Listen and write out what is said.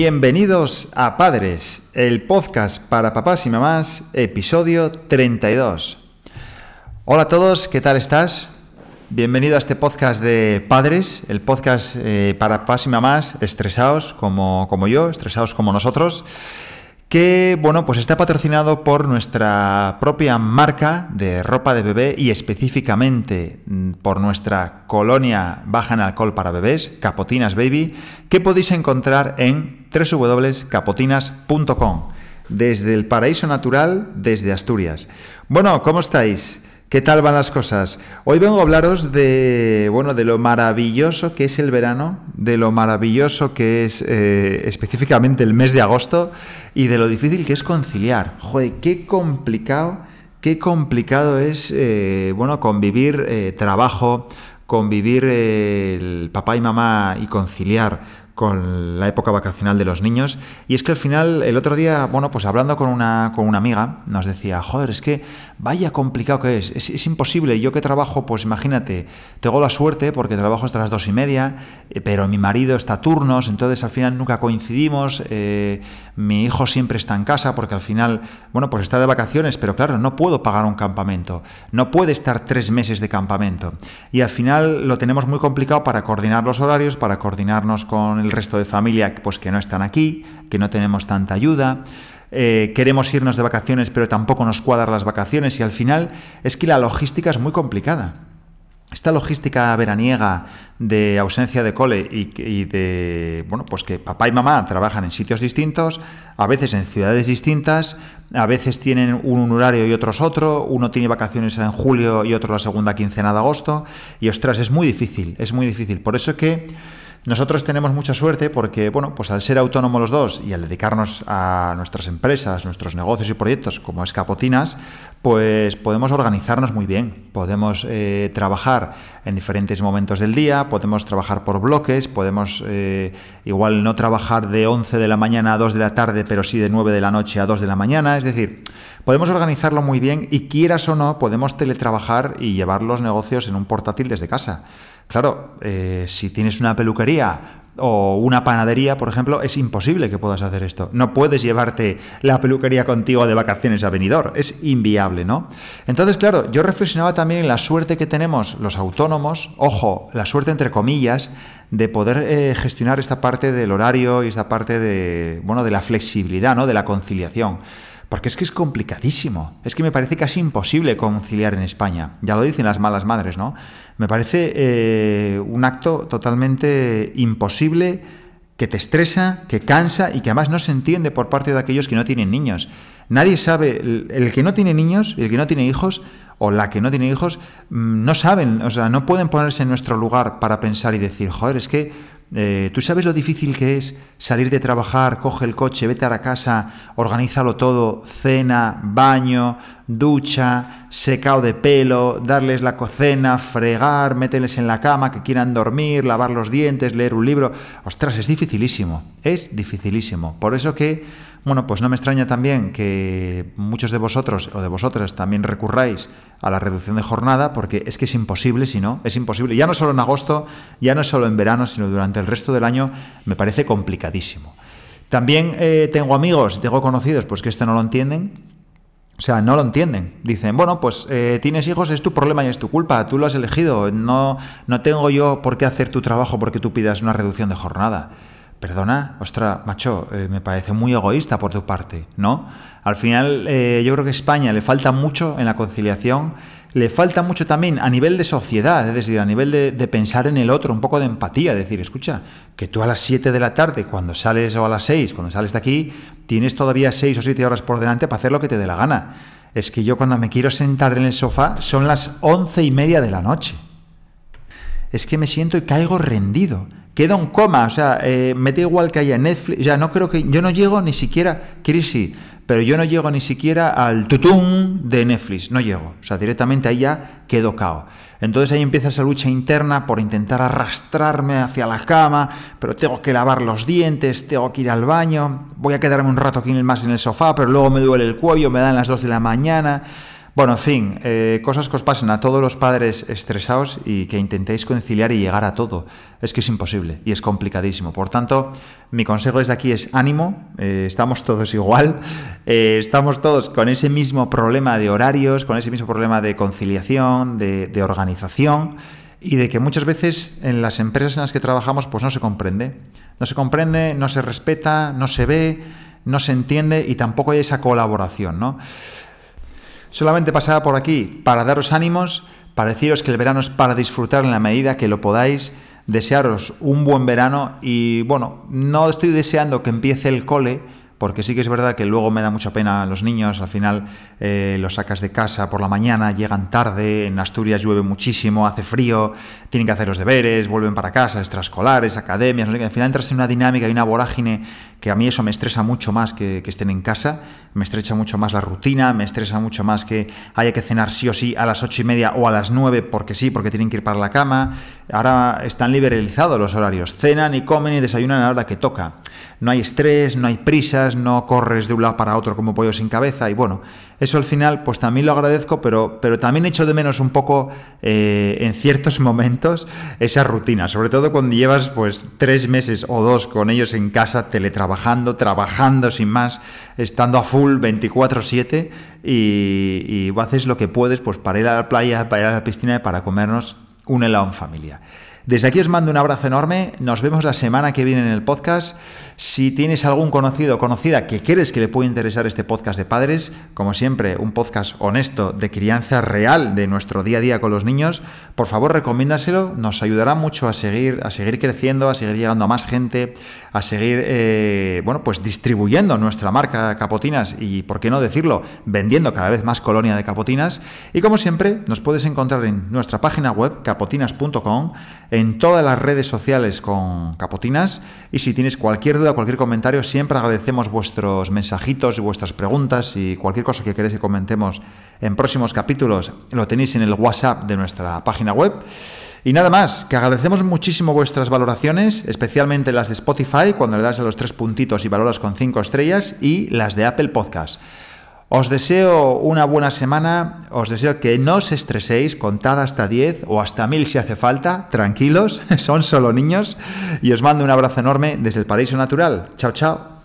Bienvenidos a Padres, el podcast para papás y mamás, episodio 32. Hola a todos, ¿qué tal estás? Bienvenido a este podcast de Padres, el podcast eh, para papás y mamás estresados como, como yo, estresados como nosotros que bueno, pues está patrocinado por nuestra propia marca de ropa de bebé y específicamente mm, por nuestra colonia baja en alcohol para bebés, Capotinas Baby, que podéis encontrar en www.capotinas.com, desde el paraíso natural, desde Asturias. Bueno, ¿cómo estáis? ¿Qué tal van las cosas? Hoy vengo a hablaros de, bueno, de lo maravilloso que es el verano, de lo maravilloso que es eh, específicamente el mes de agosto y de lo difícil que es conciliar. Joder, qué complicado, qué complicado es, eh, bueno, convivir eh, trabajo, convivir el papá y mamá y conciliar con la época vacacional de los niños. Y es que al final, el otro día, bueno, pues hablando con una, con una amiga, nos decía, joder, es que vaya complicado que es. es, imposible. Yo que trabajo, pues imagínate, tengo la suerte porque trabajo hasta las dos y media, eh, pero mi marido está a turnos, entonces al final nunca coincidimos. Eh, mi hijo siempre está en casa porque al final, bueno, pues está de vacaciones, pero claro, no puedo pagar un campamento. No puede estar tres meses de campamento. Y al final lo tenemos muy complicado para coordinar los horarios, para coordinarnos con el el resto de familia pues, que no están aquí, que no tenemos tanta ayuda. Eh, queremos irnos de vacaciones, pero tampoco nos cuadran las vacaciones y al final es que la logística es muy complicada. Esta logística veraniega de ausencia de cole y, de, bueno, pues que papá y mamá trabajan en sitios distintos, a veces en ciudades distintas, a veces tienen un horario y otros otro, uno tiene vacaciones en julio y otro la segunda quincena de agosto, y ostras, es muy difícil, es muy difícil. Por eso que nosotros tenemos mucha suerte porque, bueno, pues al ser autónomos los dos y al dedicarnos a nuestras empresas, nuestros negocios y proyectos como Escapotinas, pues podemos organizarnos muy bien. Podemos eh, trabajar en diferentes momentos del día, podemos trabajar por bloques, podemos eh, igual no trabajar de 11 de la mañana a 2 de la tarde, pero sí de 9 de la noche a 2 de la mañana. Es decir, podemos organizarlo muy bien y quieras o no, podemos teletrabajar y llevar los negocios en un portátil desde casa. Claro, eh, si tienes una peluquería o una panadería, por ejemplo, es imposible que puedas hacer esto. No puedes llevarte la peluquería contigo de vacaciones a Benidorm. Es inviable, ¿no? Entonces, claro, yo reflexionaba también en la suerte que tenemos los autónomos, ojo, la suerte entre comillas, de poder eh, gestionar esta parte del horario y esta parte de, bueno, de la flexibilidad, ¿no? De la conciliación. Porque es que es complicadísimo. Es que me parece casi imposible conciliar en España. Ya lo dicen las malas madres, ¿no? Me parece eh, un acto totalmente imposible que te estresa, que cansa y que además no se entiende por parte de aquellos que no tienen niños. Nadie sabe, el, que no tiene niños, el que no tiene hijos o la que no tiene hijos, mm, no saben, o sea, no pueden ponerse en nuestro lugar para pensar y decir, joder, es que eh, ¿Tú sabes lo difícil que es salir de trabajar, coge el coche, vete a la casa, organízalo todo, cena, baño, ducha, secado de pelo, darles la cocina, fregar, mételes en la cama, que quieran dormir, lavar los dientes, leer un libro? Ostras, es dificilísimo, es dificilísimo. Por eso que bueno, pues no me extraña también que muchos de vosotros o de vosotras también recurráis a la reducción de jornada, porque es que es imposible, si no, es imposible. Ya no solo en agosto, ya no solo en verano, sino durante el resto del año, me parece complicadísimo. También eh, tengo amigos, tengo conocidos, pues que esto no lo entienden, o sea, no lo entienden. Dicen, bueno, pues eh, tienes hijos, es tu problema y es tu culpa, tú lo has elegido, no, no tengo yo por qué hacer tu trabajo porque tú pidas una reducción de jornada. Perdona, ostra, macho, eh, me parece muy egoísta por tu parte, ¿no? Al final, eh, yo creo que España le falta mucho en la conciliación, le falta mucho también a nivel de sociedad, es decir, a nivel de, pensar en el otro, un poco de empatía, decir, escucha, que tú a las 7 de la tarde, cuando sales, o a las 6, cuando sales de aquí, tienes todavía 6 o 7 horas por delante para hacer lo que te dé la gana. Es que yo cuando me quiero sentar en el sofá son las once y media de la noche. Es que me siento y caigo rendido queda un coma, o sea, eh, me da igual que haya Netflix, ya no creo que, yo no llego ni siquiera, sí, pero yo no llego ni siquiera al tutum de Netflix, no llego, o sea, directamente ahí ya quedo cao. Entonces ahí empieza esa lucha interna por intentar arrastrarme hacia la cama, pero tengo que lavar los dientes, tengo que ir al baño, voy a quedarme un rato aquí más en el sofá, pero luego me duele el cuello, me dan las 2 de la mañana. Bueno, en fin, eh, cosas que os pasen a todos los padres estresados y que intentéis conciliar y llegar a todo. Es que es imposible y es complicadísimo. Por tanto, mi consejo desde aquí es ánimo, eh, estamos todos igual, eh, estamos todos con ese mismo problema de horarios, con ese mismo problema de conciliación, de, de organización y de que muchas veces en las empresas en las que trabajamos pues no se comprende. No se comprende, no se respeta, no se ve, no se entiende y tampoco hay esa colaboración, ¿no? Solamente pasaba por aquí para daros ánimos, para deciros que el verano es para disfrutar en la medida que lo podáis, desearos un buen verano y bueno, no estoy deseando que empiece el cole, porque sí que es verdad que luego me da mucha pena a los niños, al final eh, los sacas de casa por la mañana, llegan tarde, en Asturias llueve muchísimo, hace frío, tienen que hacer los deberes, vuelven para casa, extraescolares, academias, al final entras en una dinámica y una vorágine que a mí eso me estresa mucho más que, que estén en casa, me estresa mucho más la rutina, me estresa mucho más que haya que cenar sí o sí a las ocho y media o a las nueve porque sí, porque tienen que ir para la cama. Ahora están liberalizados los horarios, cenan y comen y desayunan a la hora que toca. No hay estrés, no hay prisas, no corres de un lado para otro como pollo sin cabeza y bueno, eso al final pues también lo agradezco, pero, pero también echo de menos un poco eh, en ciertos momentos esa rutina, sobre todo cuando llevas pues tres meses o dos con ellos en casa teletrabajando, trabajando sin más, estando a full 24/7 y, y haces lo que puedes pues para ir a la playa, para ir a la piscina y para comernos un helado en familia. Desde aquí os mando un abrazo enorme. Nos vemos la semana que viene en el podcast. Si tienes algún conocido o conocida que quieres que le pueda interesar este podcast de padres, como siempre, un podcast honesto de crianza real de nuestro día a día con los niños, por favor recomiéndaselo. Nos ayudará mucho a seguir, a seguir creciendo, a seguir llegando a más gente, a seguir, eh, bueno, pues distribuyendo nuestra marca Capotinas y, por qué no decirlo, vendiendo cada vez más colonia de capotinas. Y como siempre, nos puedes encontrar en nuestra página web capotinas.com en todas las redes sociales con Capotinas y si tienes cualquier duda, cualquier comentario, siempre agradecemos vuestros mensajitos y vuestras preguntas y cualquier cosa que queréis que comentemos en próximos capítulos lo tenéis en el WhatsApp de nuestra página web. Y nada más, que agradecemos muchísimo vuestras valoraciones, especialmente las de Spotify, cuando le das a los tres puntitos y valoras con cinco estrellas, y las de Apple Podcast. Os deseo una buena semana, os deseo que no os estreséis, contad hasta 10 o hasta 1000 si hace falta, tranquilos, son solo niños, y os mando un abrazo enorme desde el Paraíso Natural. Chao, chao.